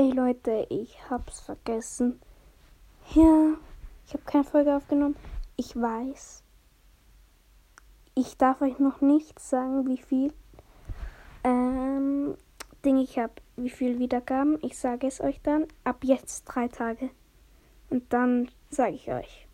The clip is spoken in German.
Ey Leute, ich hab's vergessen. Ja, ich habe keine Folge aufgenommen. Ich weiß. Ich darf euch noch nicht sagen, wie viel ähm, Ding ich habe, wie viel Wiedergaben. Ich sage es euch dann. Ab jetzt drei Tage. Und dann sage ich euch.